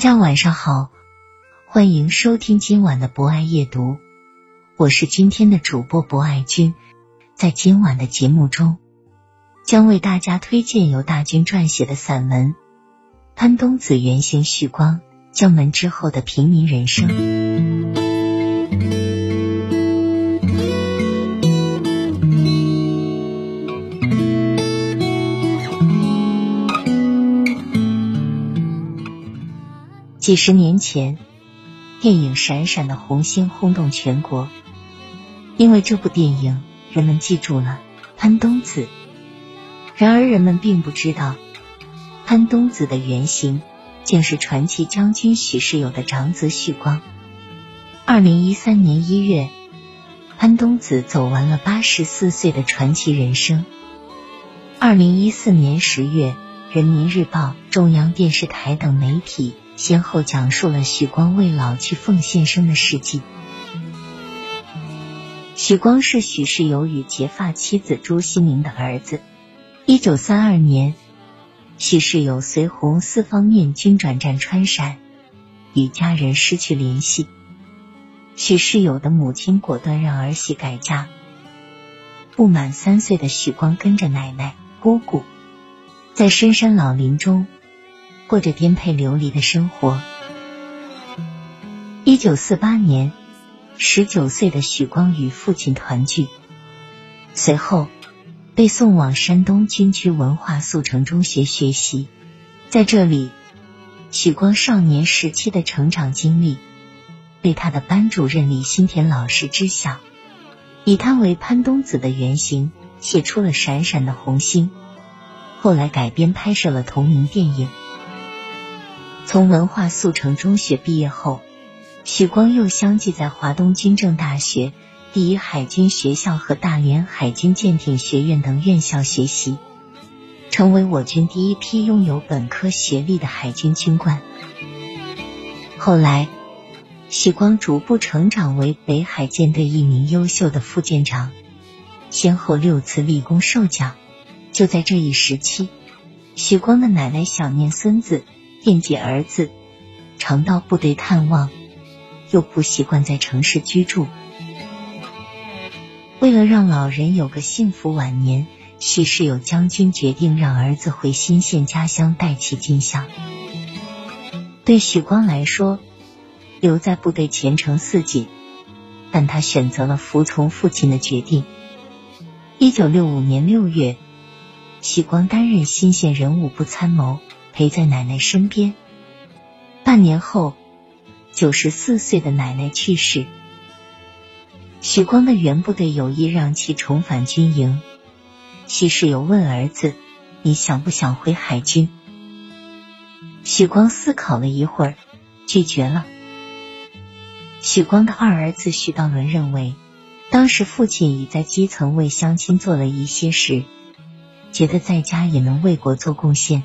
大家晚上好，欢迎收听今晚的博爱夜读，我是今天的主播博爱君。在今晚的节目中，将为大家推荐由大军撰写的散文《潘冬子原型旭光将门之后的平民人生》。几十年前，电影《闪闪的红星》轰动全国，因为这部电影，人们记住了潘冬子。然而，人们并不知道，潘冬子的原型竟是传奇将军许世友的长子许光。二零一三年一月，潘冬子走完了八十四岁的传奇人生。二零一四年十月，《人民日报》、中央电视台等媒体先后讲述了许光为老去奉献生的事迹。许光是许世友与结发妻子朱锡明的儿子。一九三二年，许世友随红四方面军转战川陕，与家人失去联系。许世友的母亲果断让儿媳改嫁，不满三岁的许光跟着奶奶、姑姑，在深山老林中过着颠沛流离的生活。一九四八年，十九岁的许光与父亲团聚，随后被送往山东军区文化速成中学学习。在这里，许光少年时期的成长经历被他的班主任李新田老师知晓，以他为潘冬子的原型，写出了《闪闪的红星》，后来改编拍摄了同名电影。从文化速成中学毕业后，许光又相继在华东军政大学、第一海军学校和大连海军舰艇学院等院校学习，成为我军第一批拥有本科学历的海军军官。后来，许光逐步成长为北海舰队一名优秀的副舰长，先后六次立功受奖。就在这一时期，许光的奶奶想念孙子，惦记儿子，常到部队探望，又不习惯在城市居住。为了让老人有个幸福晚年，许世友将军决定让儿子回新县家乡带其尽孝。对许光来说，留在部队前程似锦，但他选择了服从父亲的决定。一九六五年六月，许光担任新县人武部参谋，陪在奶奶身边。半年后，九十四岁的奶奶去世。许光的原部队有意让其重返军营，许世友问儿子：“你想不想回海军？”许光思考了一会儿，拒绝了。许光的二儿子许道伦认为，当时父亲已在基层为乡亲做了一些事，觉得在家也能为国做贡献。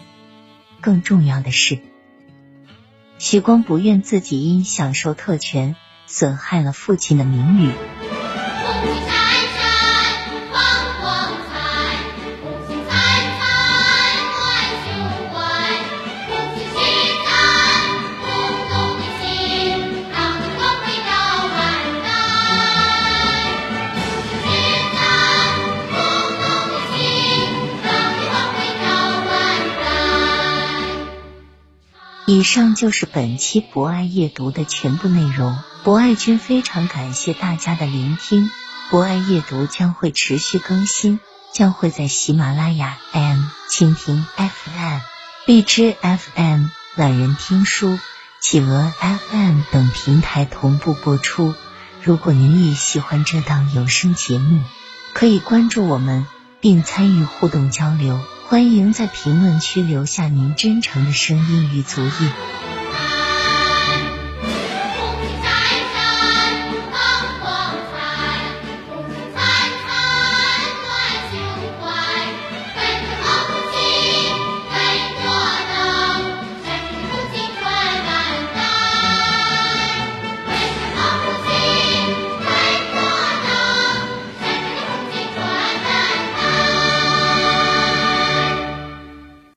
更重要的是，许光不愿自己因享受特权，损害了父亲的名誉。以上就是本期博爱夜读的全部内容。博爱君非常感谢大家的聆听。博爱夜读将会持续更新，将会在喜马拉雅 M、蜻蜓 FM、荔枝 FM、懒人听书、企鹅 FM 等平台同步播出。如果您也喜欢这档有声节目，可以关注我们并参与互动交流。欢迎在评论区留下您真诚的声音与足印。